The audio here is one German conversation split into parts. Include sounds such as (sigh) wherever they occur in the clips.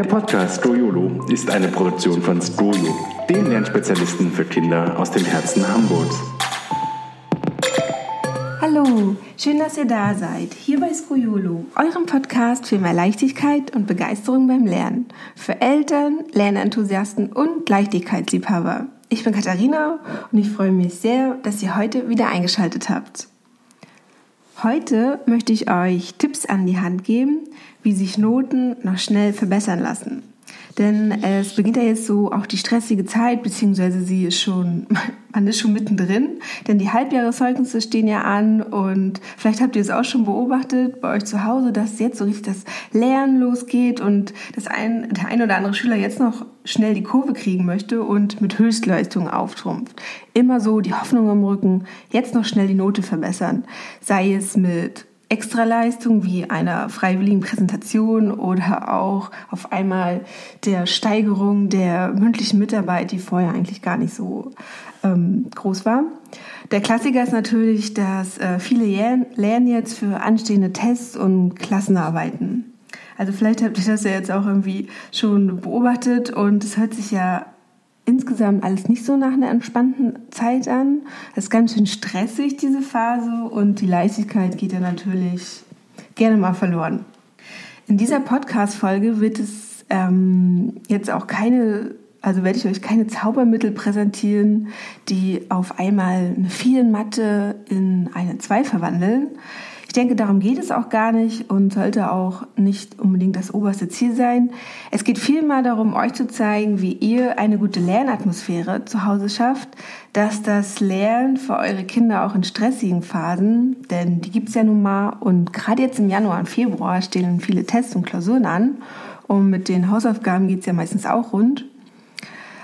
Der Podcast Stroyolo ist eine Produktion von Stroyo, den Lernspezialisten für Kinder aus dem Herzen Hamburgs. Hallo, schön, dass ihr da seid. Hier bei Skrojolo, eurem Podcast für mehr Leichtigkeit und Begeisterung beim Lernen. Für Eltern, Lernenthusiasten und Leichtigkeitsliebhaber. Ich bin Katharina und ich freue mich sehr, dass ihr heute wieder eingeschaltet habt. Heute möchte ich euch Tipps an die Hand geben, wie sich Noten noch schnell verbessern lassen. Denn es beginnt ja jetzt so auch die stressige Zeit, beziehungsweise sie ist schon, (laughs) man ist schon mittendrin, denn die Halbjahreszeugnisse stehen ja an und vielleicht habt ihr es auch schon beobachtet bei euch zu Hause, dass jetzt so richtig das Lernen losgeht und das ein, der ein oder andere Schüler jetzt noch schnell die Kurve kriegen möchte und mit Höchstleistungen auftrumpft. Immer so die Hoffnung im Rücken, jetzt noch schnell die Note verbessern. Sei es mit Extraleistung wie einer freiwilligen Präsentation oder auch auf einmal der Steigerung der mündlichen Mitarbeit, die vorher eigentlich gar nicht so ähm, groß war. Der Klassiker ist natürlich, dass äh, viele lernen jetzt für anstehende Tests und Klassenarbeiten. Also vielleicht habt ihr das ja jetzt auch irgendwie schon beobachtet und es hört sich ja insgesamt alles nicht so nach einer entspannten Zeit an. Es ist ganz schön stressig, diese Phase, und die Leichtigkeit geht ja natürlich gerne mal verloren. In dieser Podcast-Folge wird es ähm, jetzt auch keine, also werde ich euch keine Zaubermittel präsentieren, die auf einmal eine Vierenmatte in eine Zwei verwandeln. Ich denke, darum geht es auch gar nicht und sollte auch nicht unbedingt das oberste Ziel sein. Es geht vielmehr darum, euch zu zeigen, wie ihr eine gute Lernatmosphäre zu Hause schafft, dass das Lernen für eure Kinder auch in stressigen Phasen, denn die gibt es ja nun mal und gerade jetzt im Januar und Februar stehen viele Tests und Klausuren an und mit den Hausaufgaben geht es ja meistens auch rund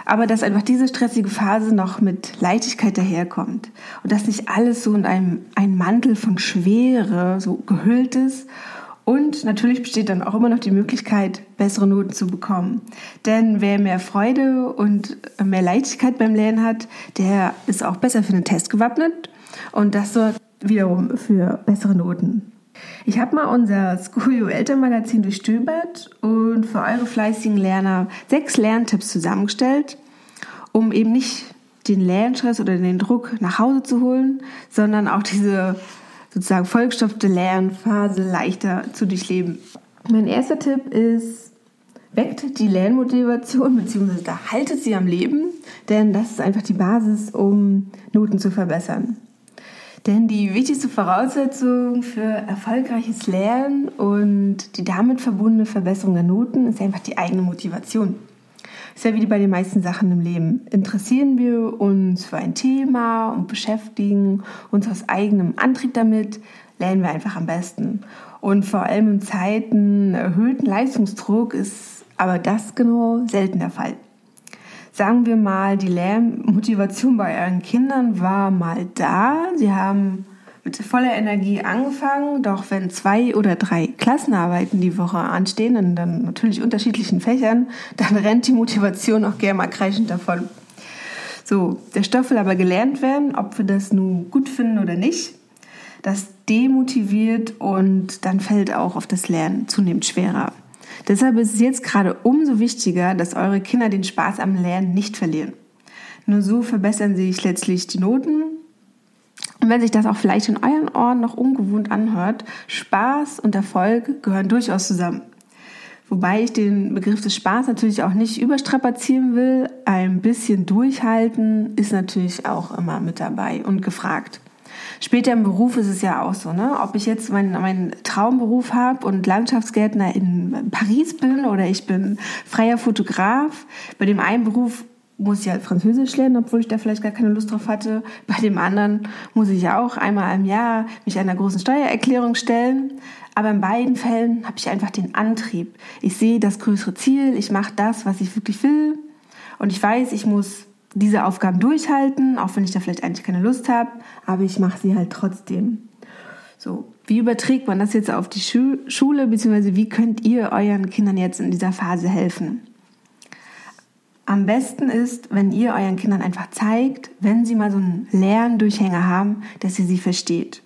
aber dass einfach diese stressige Phase noch mit Leichtigkeit daherkommt und dass nicht alles so in einem, einem Mantel von Schwere so gehüllt ist. Und natürlich besteht dann auch immer noch die Möglichkeit, bessere Noten zu bekommen. Denn wer mehr Freude und mehr Leichtigkeit beim Lernen hat, der ist auch besser für den Test gewappnet. Und das sorgt wiederum für bessere Noten. Ich habe mal unser Schoolio Elternmagazin durchstöbert und für eure fleißigen Lerner sechs Lerntipps zusammengestellt, um eben nicht den Lernstress oder den Druck nach Hause zu holen, sondern auch diese sozusagen vollgestopfte Lernphase leichter zu durchleben. Mein erster Tipp ist, weckt die Lernmotivation bzw. haltet sie am Leben, denn das ist einfach die Basis, um Noten zu verbessern. Denn die wichtigste Voraussetzung für erfolgreiches Lernen und die damit verbundene Verbesserung der Noten ist einfach die eigene Motivation. Ist ja wie bei den meisten Sachen im Leben. Interessieren wir uns für ein Thema und beschäftigen uns aus eigenem Antrieb damit, lernen wir einfach am besten. Und vor allem in Zeiten erhöhten Leistungsdruck ist aber das genau selten der Fall sagen wir mal, die Lernmotivation bei euren Kindern war mal da. Sie haben mit voller Energie angefangen, doch wenn zwei oder drei Klassenarbeiten die Woche anstehen, in dann natürlich unterschiedlichen Fächern, dann (laughs) rennt die Motivation auch gerne mal kreischend davon. So, der Stoff will aber gelernt werden, ob wir das nun gut finden oder nicht. Das demotiviert und dann fällt auch auf das Lernen zunehmend schwerer. Deshalb ist es jetzt gerade umso wichtiger, dass eure Kinder den Spaß am Lernen nicht verlieren. Nur so verbessern sich letztlich die Noten. Und wenn sich das auch vielleicht in euren Ohren noch ungewohnt anhört, Spaß und Erfolg gehören durchaus zusammen. Wobei ich den Begriff des Spaß natürlich auch nicht überstrapazieren will. Ein bisschen durchhalten ist natürlich auch immer mit dabei und gefragt. Später im Beruf ist es ja auch so, ne? Ob ich jetzt meinen, meinen Traumberuf habe und Landschaftsgärtner in Paris bin oder ich bin freier Fotograf. Bei dem einen Beruf muss ich halt Französisch lernen, obwohl ich da vielleicht gar keine Lust drauf hatte. Bei dem anderen muss ich ja auch einmal im Jahr mich einer großen Steuererklärung stellen. Aber in beiden Fällen habe ich einfach den Antrieb. Ich sehe das größere Ziel, ich mache das, was ich wirklich will. Und ich weiß, ich muss diese Aufgaben durchhalten, auch wenn ich da vielleicht eigentlich keine Lust habe, aber ich mache sie halt trotzdem. So, wie überträgt man das jetzt auf die Schu Schule, beziehungsweise wie könnt ihr euren Kindern jetzt in dieser Phase helfen? Am besten ist, wenn ihr euren Kindern einfach zeigt, wenn sie mal so einen Lerndurchhänger haben, dass ihr sie versteht.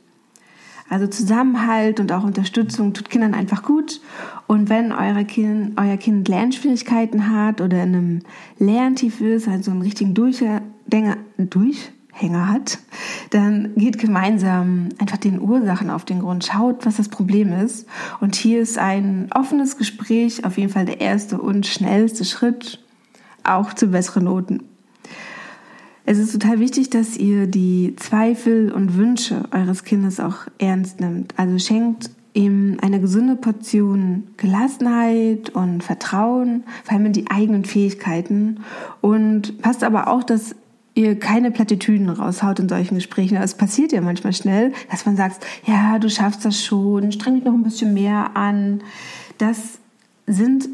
Also Zusammenhalt und auch Unterstützung tut Kindern einfach gut. Und wenn eure kind, euer Kind Lernschwierigkeiten hat oder in einem Lerntief ist, also einen richtigen Durchhänger, Durchhänger hat, dann geht gemeinsam einfach den Ursachen auf den Grund. Schaut, was das Problem ist. Und hier ist ein offenes Gespräch auf jeden Fall der erste und schnellste Schritt auch zu besseren Noten. Es ist total wichtig, dass ihr die Zweifel und Wünsche eures Kindes auch ernst nimmt. Also schenkt ihm eine gesunde Portion Gelassenheit und Vertrauen, vor allem in die eigenen Fähigkeiten. Und passt aber auch, dass ihr keine Plattitüden raushaut in solchen Gesprächen. Es passiert ja manchmal schnell, dass man sagt, ja, du schaffst das schon, streng dich noch ein bisschen mehr an. Das sind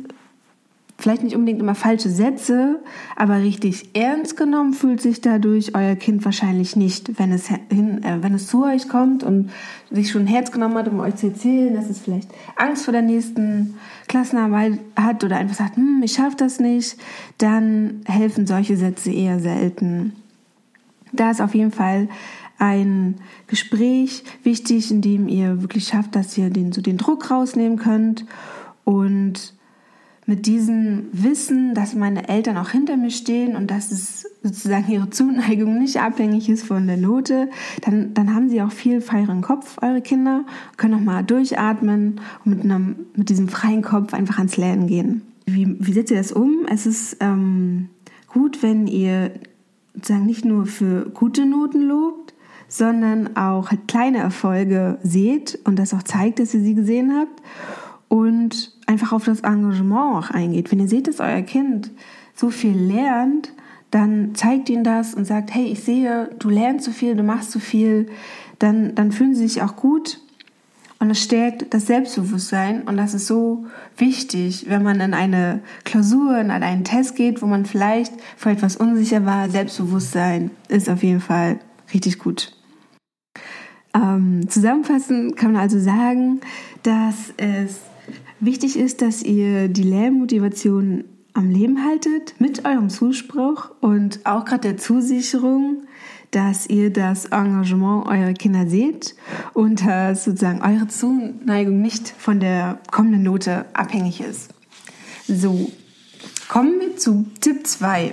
vielleicht nicht unbedingt immer falsche Sätze, aber richtig ernst genommen fühlt sich dadurch euer Kind wahrscheinlich nicht, wenn es, hin, äh, wenn es zu euch kommt und sich schon ein Herz genommen hat, um euch zu erzählen, dass es vielleicht Angst vor der nächsten Klassenarbeit hat oder einfach sagt, hm, ich schaffe das nicht, dann helfen solche Sätze eher selten. Da ist auf jeden Fall ein Gespräch wichtig, in dem ihr wirklich schafft, dass ihr den, so den Druck rausnehmen könnt und mit diesem Wissen, dass meine Eltern auch hinter mir stehen und dass es sozusagen ihre Zuneigung nicht abhängig ist von der Note, dann, dann haben sie auch viel freieren Kopf, eure Kinder, können auch mal durchatmen und mit, einem, mit diesem freien Kopf einfach ans Lernen gehen. Wie, wie setzt ihr das um? Es ist ähm, gut, wenn ihr sozusagen nicht nur für gute Noten lobt, sondern auch kleine Erfolge seht und das auch zeigt, dass ihr sie gesehen habt und einfach auf das Engagement auch eingeht. Wenn ihr seht, dass euer Kind so viel lernt, dann zeigt ihnen das und sagt, hey, ich sehe, du lernst so viel, du machst so viel, dann, dann fühlen sie sich auch gut und es stärkt das Selbstbewusstsein und das ist so wichtig, wenn man in eine Klausur, in einen Test geht, wo man vielleicht vor etwas unsicher war. Selbstbewusstsein ist auf jeden Fall richtig gut. Ähm, zusammenfassend kann man also sagen, dass es Wichtig ist, dass ihr die Lernmotivation am Leben haltet mit eurem Zuspruch und auch gerade der Zusicherung, dass ihr das Engagement eurer Kinder seht und dass sozusagen eure Zuneigung nicht von der kommenden Note abhängig ist. So, kommen wir zu Tipp 2.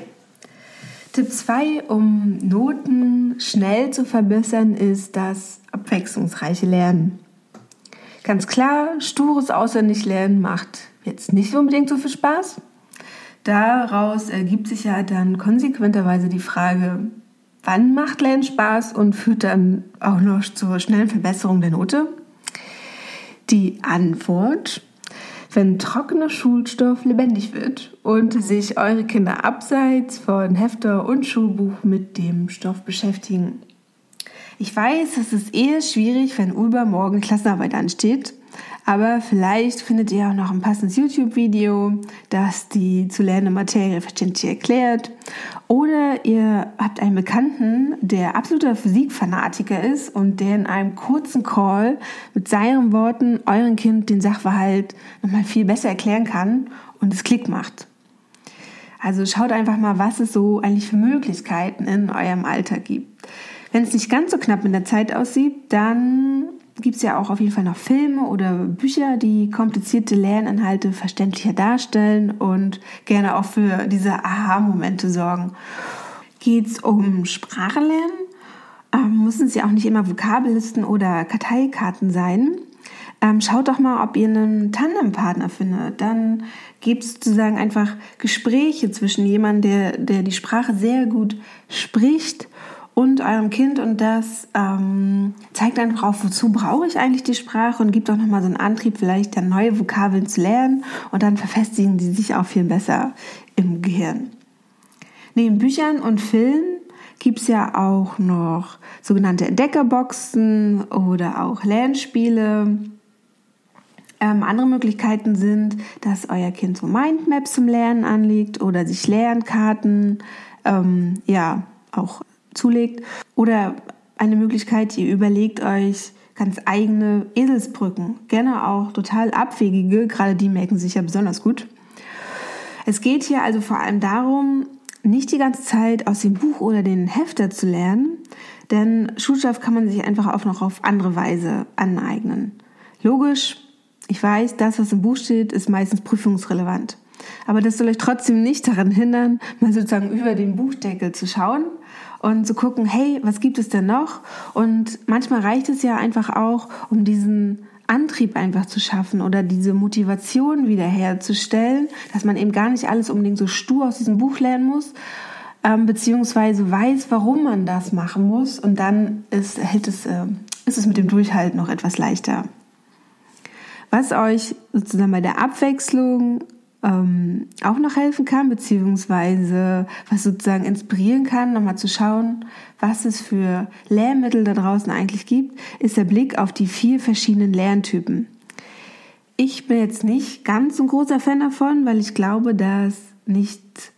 Tipp 2, um Noten schnell zu verbessern, ist das abwechslungsreiche Lernen. Ganz klar, stures Auswendiglernen macht jetzt nicht unbedingt so viel Spaß. Daraus ergibt sich ja dann konsequenterweise die Frage, wann macht Lernen Spaß und führt dann auch noch zur schnellen Verbesserung der Note? Die Antwort, wenn trockener Schulstoff lebendig wird und sich eure Kinder abseits von Hefter und Schulbuch mit dem Stoff beschäftigen. Ich weiß, es ist eher schwierig, wenn übermorgen Klassenarbeit ansteht. Aber vielleicht findet ihr auch noch ein passendes YouTube-Video, das die zu lernende Materie verständlich erklärt. Oder ihr habt einen Bekannten, der absoluter Physikfanatiker ist und der in einem kurzen Call mit seinen Worten euren Kind den Sachverhalt nochmal viel besser erklären kann und es Klick macht. Also schaut einfach mal, was es so eigentlich für Möglichkeiten in eurem Alltag gibt. Wenn es nicht ganz so knapp mit der Zeit aussieht, dann gibt es ja auch auf jeden Fall noch Filme oder Bücher, die komplizierte Lerninhalte verständlicher darstellen und gerne auch für diese Aha-Momente sorgen. Geht es um Sprachenlernen, ähm, müssen es ja auch nicht immer Vokabellisten oder Karteikarten sein. Ähm, schaut doch mal, ob ihr einen Tandempartner findet. Dann gibt es sozusagen einfach Gespräche zwischen jemandem, der, der die Sprache sehr gut spricht und eurem Kind und das ähm, zeigt einfach auf, wozu brauche ich eigentlich die Sprache und gibt auch nochmal so einen Antrieb, vielleicht dann neue Vokabeln zu lernen und dann verfestigen die sich auch viel besser im Gehirn. Neben Büchern und Filmen gibt es ja auch noch sogenannte Entdeckerboxen oder auch Lernspiele. Ähm, andere Möglichkeiten sind, dass euer Kind so Mindmaps zum Lernen anlegt oder sich Lernkarten ähm, ja auch zulegt. Oder eine Möglichkeit, ihr überlegt euch ganz eigene Eselsbrücken. Gerne auch total abwegige, gerade die merken sich ja besonders gut. Es geht hier also vor allem darum, nicht die ganze Zeit aus dem Buch oder den Hefter zu lernen, denn Schulstoff kann man sich einfach auch noch auf andere Weise aneignen. Logisch, ich weiß, das, was im Buch steht, ist meistens prüfungsrelevant. Aber das soll euch trotzdem nicht daran hindern, mal sozusagen über den Buchdeckel zu schauen und zu gucken, hey, was gibt es denn noch? Und manchmal reicht es ja einfach auch, um diesen Antrieb einfach zu schaffen oder diese Motivation wiederherzustellen, dass man eben gar nicht alles unbedingt so stur aus diesem Buch lernen muss, ähm, beziehungsweise weiß, warum man das machen muss und dann ist, hält es, äh, ist es mit dem Durchhalten noch etwas leichter. Was euch sozusagen bei der Abwechslung ähm, auch noch helfen kann, beziehungsweise was sozusagen inspirieren kann, nochmal zu schauen, was es für Lehrmittel da draußen eigentlich gibt, ist der Blick auf die vier verschiedenen Lerntypen. Ich bin jetzt nicht ganz ein großer Fan davon, weil ich glaube, dass nicht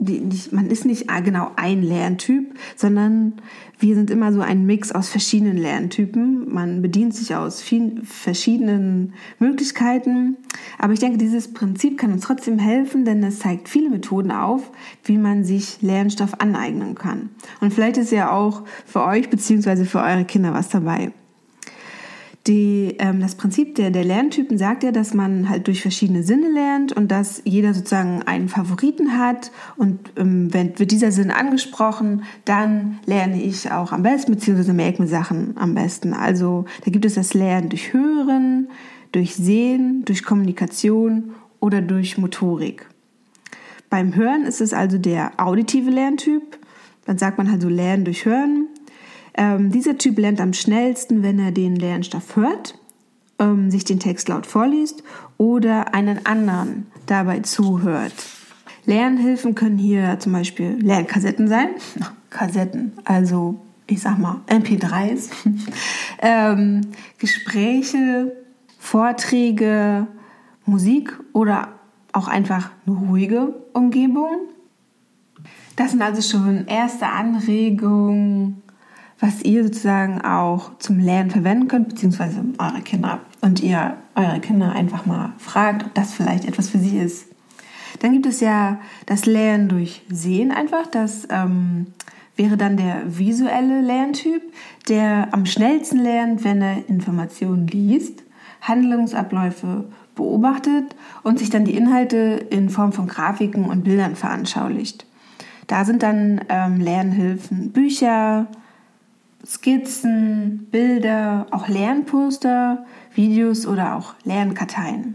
die, nicht, man ist nicht genau ein Lerntyp, sondern wir sind immer so ein Mix aus verschiedenen Lerntypen. Man bedient sich aus vielen verschiedenen Möglichkeiten. Aber ich denke, dieses Prinzip kann uns trotzdem helfen, denn es zeigt viele Methoden auf, wie man sich Lernstoff aneignen kann. Und vielleicht ist ja auch für euch bzw. für eure Kinder was dabei. Die, ähm, das Prinzip der, der Lerntypen sagt ja, dass man halt durch verschiedene Sinne lernt und dass jeder sozusagen einen Favoriten hat und ähm, wenn, wird dieser Sinn angesprochen, dann lerne ich auch am besten, beziehungsweise merke mir Sachen am besten. Also da gibt es das Lernen durch Hören, durch Sehen, durch Kommunikation oder durch Motorik. Beim Hören ist es also der auditive Lerntyp. Dann sagt man halt so Lernen durch Hören. Ähm, dieser Typ lernt am schnellsten, wenn er den Lernstoff hört, ähm, sich den Text laut vorliest oder einen anderen dabei zuhört. Lernhilfen können hier zum Beispiel Lernkassetten sein. (laughs) Kassetten, also ich sag mal MP3s, (laughs) ähm, Gespräche, Vorträge, Musik oder auch einfach eine ruhige Umgebung. Das sind also schon erste Anregungen, was ihr sozusagen auch zum Lernen verwenden könnt, beziehungsweise eure Kinder. Und ihr eure Kinder einfach mal fragt, ob das vielleicht etwas für sie ist. Dann gibt es ja das Lernen durch Sehen einfach. Das ähm, wäre dann der visuelle Lerntyp, der am schnellsten lernt, wenn er Informationen liest, Handlungsabläufe beobachtet und sich dann die Inhalte in Form von Grafiken und Bildern veranschaulicht. Da sind dann ähm, Lernhilfen, Bücher, Skizzen, Bilder, auch Lernposter, Videos oder auch Lernkarteien.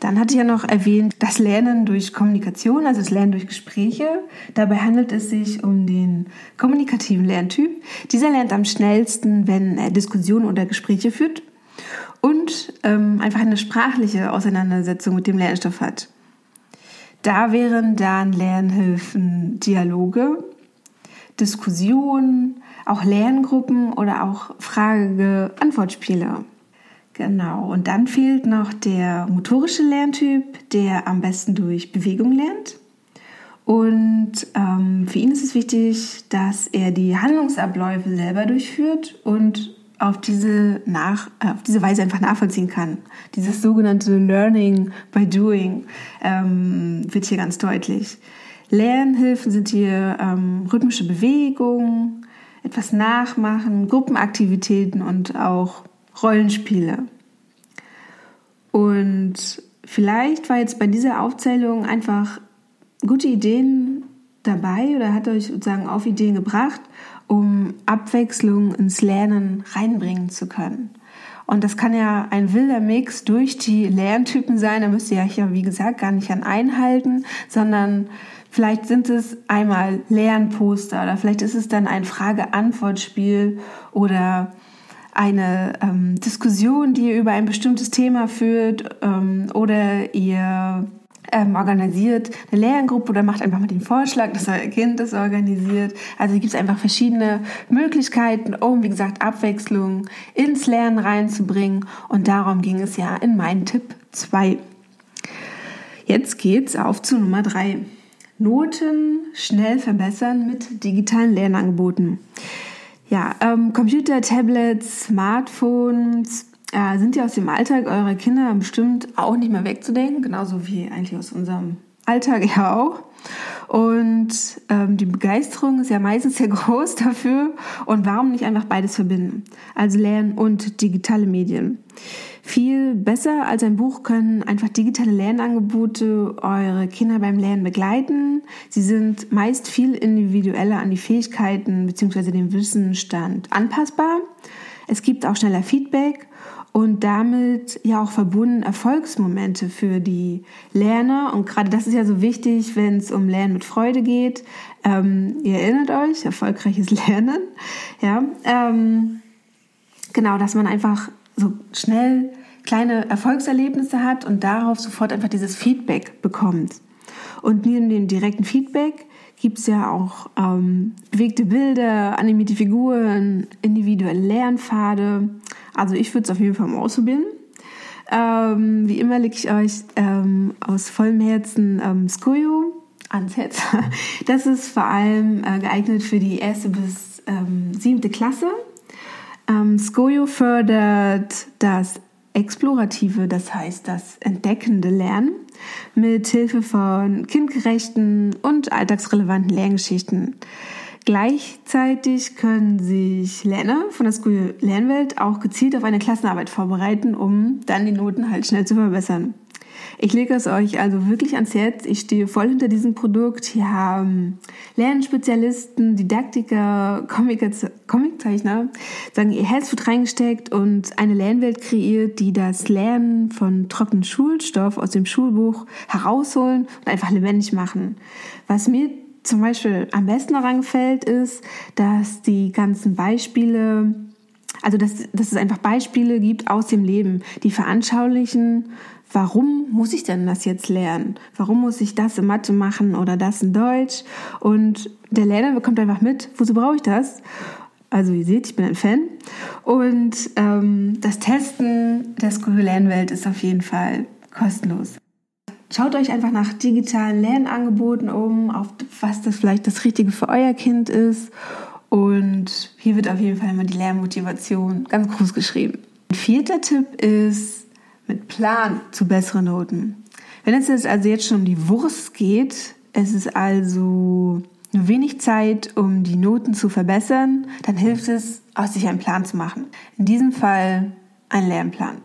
Dann hatte ich ja noch erwähnt, das Lernen durch Kommunikation, also das Lernen durch Gespräche. Dabei handelt es sich um den kommunikativen Lerntyp. Dieser lernt am schnellsten, wenn er Diskussionen oder Gespräche führt und ähm, einfach eine sprachliche Auseinandersetzung mit dem Lernstoff hat. Da wären dann Lernhilfen Dialoge, Diskussionen, auch Lerngruppen oder auch Frage-Antwortspiele. Genau, und dann fehlt noch der motorische Lerntyp, der am besten durch Bewegung lernt. Und ähm, für ihn ist es wichtig, dass er die Handlungsabläufe selber durchführt und auf diese, nach, äh, auf diese Weise einfach nachvollziehen kann. Dieses sogenannte Learning by Doing ähm, wird hier ganz deutlich. Lernhilfen sind hier ähm, rhythmische Bewegungen, etwas nachmachen, Gruppenaktivitäten und auch Rollenspiele. Und vielleicht war jetzt bei dieser Aufzählung einfach gute Ideen dabei oder hat euch sozusagen auf Ideen gebracht, um Abwechslung ins Lernen reinbringen zu können. Und das kann ja ein wilder Mix durch die Lerntypen sein. Da müsst ihr ja hier, wie gesagt, gar nicht an einhalten, sondern Vielleicht sind es einmal Lernposter oder vielleicht ist es dann ein Frage-Antwort-Spiel oder eine ähm, Diskussion, die ihr über ein bestimmtes Thema führt ähm, oder ihr ähm, organisiert eine Lerngruppe oder macht einfach mal den Vorschlag, dass euer Kind das organisiert. Also gibt es einfach verschiedene Möglichkeiten, um, wie gesagt, Abwechslung ins Lernen reinzubringen. Und darum ging es ja in meinem Tipp 2. Jetzt geht's auf zu Nummer 3. Noten schnell verbessern mit digitalen Lernangeboten. Ja, ähm, Computer, Tablets, Smartphones äh, sind ja aus dem Alltag eurer Kinder bestimmt auch nicht mehr wegzudenken, genauso wie eigentlich aus unserem Alltag (laughs) ja auch. Und ähm, die Begeisterung ist ja meistens sehr (laughs) groß dafür. Und warum nicht einfach beides verbinden? Also Lernen und digitale Medien. Viel besser als ein Buch können einfach digitale Lernangebote eure Kinder beim Lernen begleiten. Sie sind meist viel individueller an die Fähigkeiten bzw. den Wissensstand anpassbar. Es gibt auch schneller Feedback und damit ja auch verbunden Erfolgsmomente für die Lerner. Und gerade das ist ja so wichtig, wenn es um Lernen mit Freude geht. Ähm, ihr erinnert euch, erfolgreiches (laughs) Lernen. Ja, ähm, genau, dass man einfach so schnell kleine Erfolgserlebnisse hat und darauf sofort einfach dieses Feedback bekommt. Und neben dem direkten Feedback gibt es ja auch ähm, bewegte Bilder, animierte Figuren, individuelle Lernpfade. Also ich würde es auf jeden Fall mal ausprobieren. Ähm, wie immer lege ich euch ähm, aus vollem Herzen ähm, Skoyo ans Herz. (laughs) Das ist vor allem äh, geeignet für die erste bis ähm, siebte Klasse. Ähm, Skoyo fördert das explorative, das heißt das entdeckende Lernen mit Hilfe von kindgerechten und alltagsrelevanten Lerngeschichten. Gleichzeitig können sich Lerner von der School Lernwelt auch gezielt auf eine Klassenarbeit vorbereiten, um dann die Noten halt schnell zu verbessern. Ich lege es euch also wirklich ans Herz. Ich stehe voll hinter diesem Produkt. Hier haben Lernspezialisten, Didaktiker, Comiczeichner sagen ihr Herzblut reingesteckt und eine Lernwelt kreiert, die das Lernen von trockenen Schulstoff aus dem Schulbuch herausholen und einfach lebendig machen. Was mir zum Beispiel am besten daran gefällt, ist, dass die ganzen Beispiele also, dass, dass es einfach Beispiele gibt aus dem Leben, die veranschaulichen, warum muss ich denn das jetzt lernen? Warum muss ich das in Mathe machen oder das in Deutsch? Und der Lerner bekommt einfach mit, wozu brauche ich das? Also ihr seht, ich bin ein Fan. Und ähm, das Testen der School-Lernwelt ist auf jeden Fall kostenlos. Schaut euch einfach nach digitalen Lernangeboten um, auf was das vielleicht das Richtige für euer Kind ist. Und hier wird auf jeden Fall immer die Lernmotivation ganz groß geschrieben. Ein vierter Tipp ist, mit Plan zu besseren Noten. Wenn es jetzt also jetzt schon um die Wurst geht, es ist also nur wenig Zeit, um die Noten zu verbessern, dann hilft es, aus sich einen Plan zu machen. In diesem Fall ein Lernplan.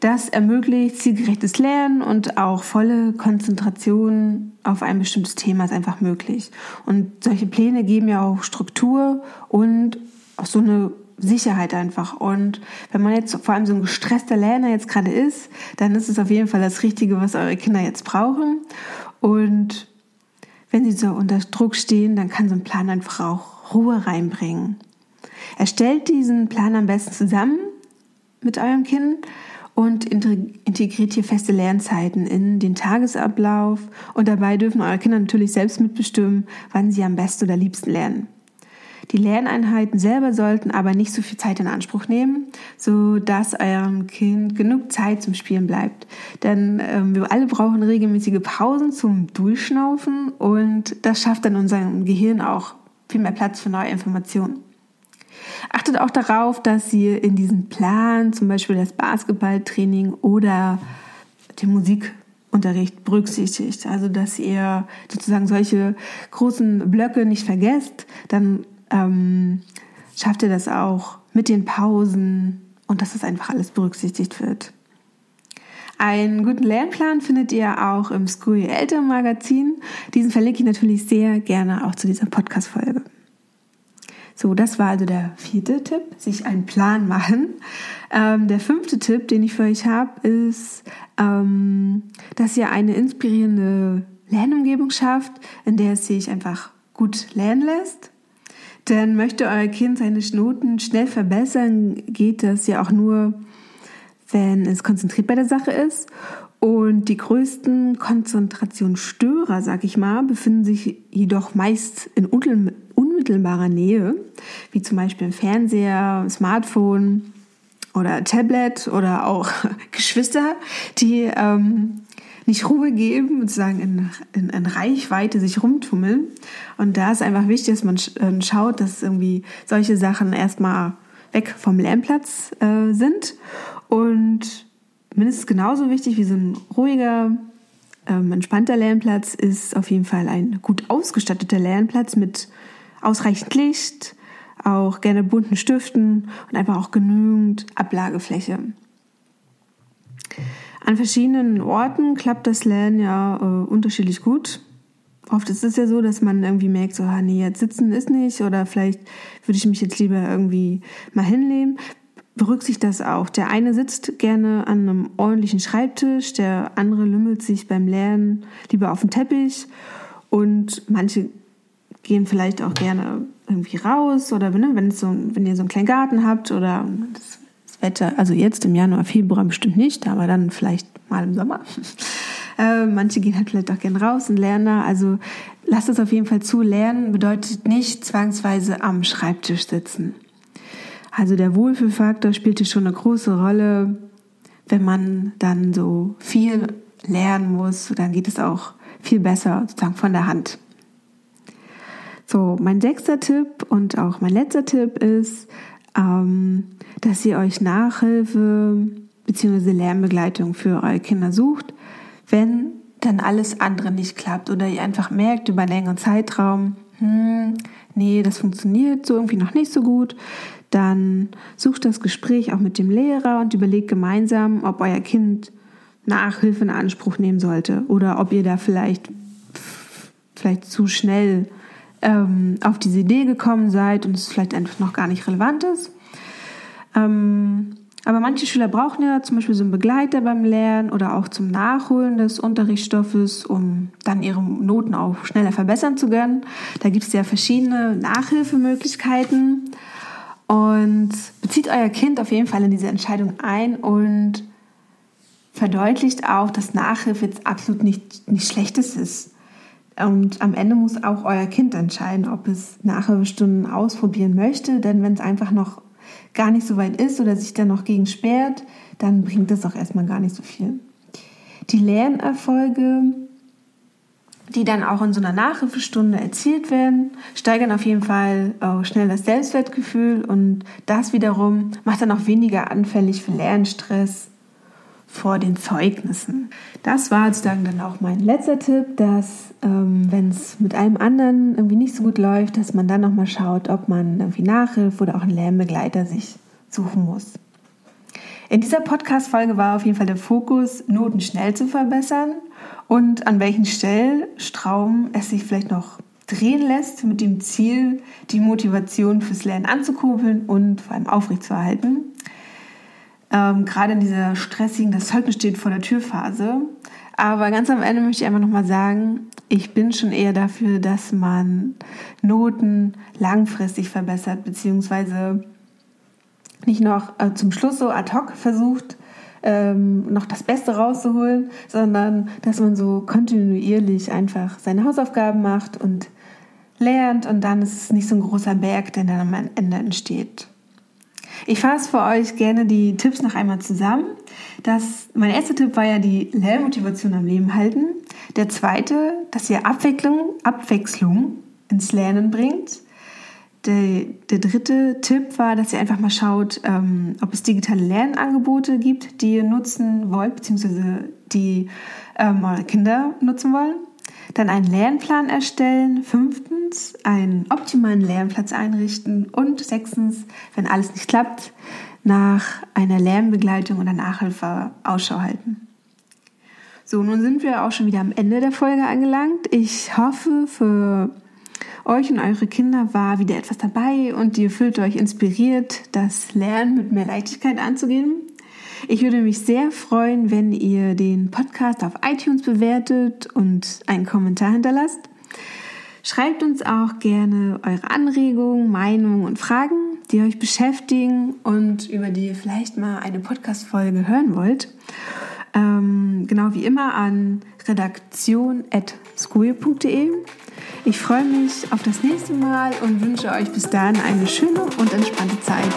Das ermöglicht zielgerechtes Lernen und auch volle Konzentration auf ein bestimmtes Thema ist einfach möglich. Und solche Pläne geben ja auch Struktur und auch so eine Sicherheit einfach. Und wenn man jetzt vor allem so ein gestresster Lerner jetzt gerade ist, dann ist es auf jeden Fall das Richtige, was eure Kinder jetzt brauchen. Und wenn sie so unter Druck stehen, dann kann so ein Plan einfach auch Ruhe reinbringen. Erstellt diesen Plan am besten zusammen mit eurem Kind und integriert hier feste Lernzeiten in den Tagesablauf. Und dabei dürfen eure Kinder natürlich selbst mitbestimmen, wann sie am besten oder liebsten lernen. Die Lerneinheiten selber sollten aber nicht so viel Zeit in Anspruch nehmen, so dass eurem Kind genug Zeit zum Spielen bleibt. Denn ähm, wir alle brauchen regelmäßige Pausen zum Durchschnaufen und das schafft dann unserem Gehirn auch viel mehr Platz für neue Informationen. Achtet auch darauf, dass ihr in diesem Plan zum Beispiel das Basketballtraining oder den Musikunterricht berücksichtigt. Also dass ihr sozusagen solche großen Blöcke nicht vergesst, dann ähm, schafft ihr das auch mit den Pausen und dass das einfach alles berücksichtigt wird. Einen guten Lernplan findet ihr auch im School Eltern Magazin. Diesen verlinke ich natürlich sehr gerne auch zu dieser Podcast-Folge. So, das war also der vierte Tipp, sich einen Plan machen. Ähm, der fünfte Tipp, den ich für euch habe, ist, ähm, dass ihr eine inspirierende Lernumgebung schafft, in der es sich einfach gut lernen lässt denn möchte euer Kind seine Noten schnell verbessern, geht das ja auch nur, wenn es konzentriert bei der Sache ist. Und die größten Konzentrationsstörer, sag ich mal, befinden sich jedoch meist in unmittelbarer Nähe, wie zum Beispiel im Fernseher, Smartphone oder Tablet oder auch (laughs) Geschwister, die ähm, nicht Ruhe geben, sozusagen in, in, in Reichweite sich rumtummeln. Und da ist einfach wichtig, dass man äh, schaut, dass irgendwie solche Sachen erstmal weg vom Lernplatz äh, sind. Und mindestens genauso wichtig wie so ein ruhiger ähm, entspannter Lernplatz ist auf jeden Fall ein gut ausgestatteter Lernplatz mit ausreichend Licht, auch gerne bunten Stiften und einfach auch genügend Ablagefläche. An verschiedenen Orten klappt das Lernen ja äh, unterschiedlich gut. Oft ist es ja so, dass man irgendwie merkt, so, ah, nee, jetzt sitzen ist nicht oder vielleicht würde ich mich jetzt lieber irgendwie mal hinlegen. Berücksichtigt das auch. Der eine sitzt gerne an einem ordentlichen Schreibtisch, der andere lümmelt sich beim Lernen lieber auf dem Teppich und manche gehen vielleicht auch gerne irgendwie raus oder ne, wenn, so, wenn ihr so einen kleinen Garten habt oder das, das Wetter, also jetzt im Januar, Februar bestimmt nicht, aber dann vielleicht mal im Sommer. (laughs) Äh, manche gehen halt vielleicht auch gerne raus und lernen da. Also lasst es auf jeden Fall zu. Lernen bedeutet nicht zwangsweise am Schreibtisch sitzen. Also der Wohlfühlfaktor spielte schon eine große Rolle. Wenn man dann so viel lernen muss, dann geht es auch viel besser sozusagen von der Hand. So, mein sechster Tipp und auch mein letzter Tipp ist, ähm, dass ihr euch Nachhilfe bzw. Lernbegleitung für eure Kinder sucht, wenn dann alles andere nicht klappt oder ihr einfach merkt über einen längeren Zeitraum, hm, nee, das funktioniert so irgendwie noch nicht so gut, dann sucht das Gespräch auch mit dem Lehrer und überlegt gemeinsam, ob euer Kind Nachhilfe in Anspruch nehmen sollte oder ob ihr da vielleicht vielleicht zu schnell ähm, auf diese Idee gekommen seid und es vielleicht einfach noch gar nicht relevant ist. Ähm, aber manche Schüler brauchen ja zum Beispiel so einen Begleiter beim Lernen oder auch zum Nachholen des Unterrichtsstoffes, um dann ihre Noten auch schneller verbessern zu können. Da gibt es ja verschiedene Nachhilfemöglichkeiten. Und bezieht euer Kind auf jeden Fall in diese Entscheidung ein und verdeutlicht auch, dass Nachhilfe jetzt absolut nicht, nicht Schlechtes ist. Und am Ende muss auch euer Kind entscheiden, ob es Nachhilfestunden ausprobieren möchte. Denn wenn es einfach noch gar nicht so weit ist oder sich dann noch gegen sperrt, dann bringt das auch erstmal gar nicht so viel. Die Lernerfolge, die dann auch in so einer Nachhilfestunde erzielt werden, steigern auf jeden Fall auch schnell das Selbstwertgefühl und das wiederum macht dann auch weniger anfällig für Lernstress vor den Zeugnissen. Das war sozusagen dann auch mein letzter Tipp, dass ähm, wenn es mit einem anderen irgendwie nicht so gut läuft, dass man dann nochmal schaut, ob man irgendwie Nachhilfe oder auch einen Lernbegleiter sich suchen muss. In dieser Podcast-Folge war auf jeden Fall der Fokus, Noten schnell zu verbessern und an welchen Stellstrauben es sich vielleicht noch drehen lässt, mit dem Ziel, die Motivation fürs Lernen anzukurbeln und vor allem aufrechtzuerhalten. Ähm, gerade in dieser stressigen, das Zeugnis steht vor der Türphase. Aber ganz am Ende möchte ich einfach nochmal sagen, ich bin schon eher dafür, dass man Noten langfristig verbessert, beziehungsweise nicht noch äh, zum Schluss so ad hoc versucht, ähm, noch das Beste rauszuholen, sondern dass man so kontinuierlich einfach seine Hausaufgaben macht und lernt und dann ist es nicht so ein großer Berg, der dann am Ende entsteht. Ich fasse für euch gerne die Tipps noch einmal zusammen. Das, mein erster Tipp war ja die Lernmotivation am Leben halten. Der zweite, dass ihr Abwechslung, Abwechslung ins Lernen bringt. Der, der dritte Tipp war, dass ihr einfach mal schaut, ähm, ob es digitale Lernangebote gibt, die ihr nutzen wollt, beziehungsweise die ähm, eure Kinder nutzen wollen. Dann einen Lernplan erstellen. Fünftens, einen optimalen Lernplatz einrichten. Und sechstens, wenn alles nicht klappt, nach einer Lernbegleitung oder Nachhilfe Ausschau halten. So, nun sind wir auch schon wieder am Ende der Folge angelangt. Ich hoffe, für euch und eure Kinder war wieder etwas dabei und ihr fühlt euch inspiriert, das Lernen mit mehr Leichtigkeit anzugehen. Ich würde mich sehr freuen, wenn ihr den Podcast auf iTunes bewertet und einen Kommentar hinterlasst. Schreibt uns auch gerne eure Anregungen, Meinungen und Fragen, die euch beschäftigen und über die ihr vielleicht mal eine Podcast-Folge hören wollt. Ähm, genau wie immer an redaktion.school.de. Ich freue mich auf das nächste Mal und wünsche euch bis dahin eine schöne und entspannte Zeit.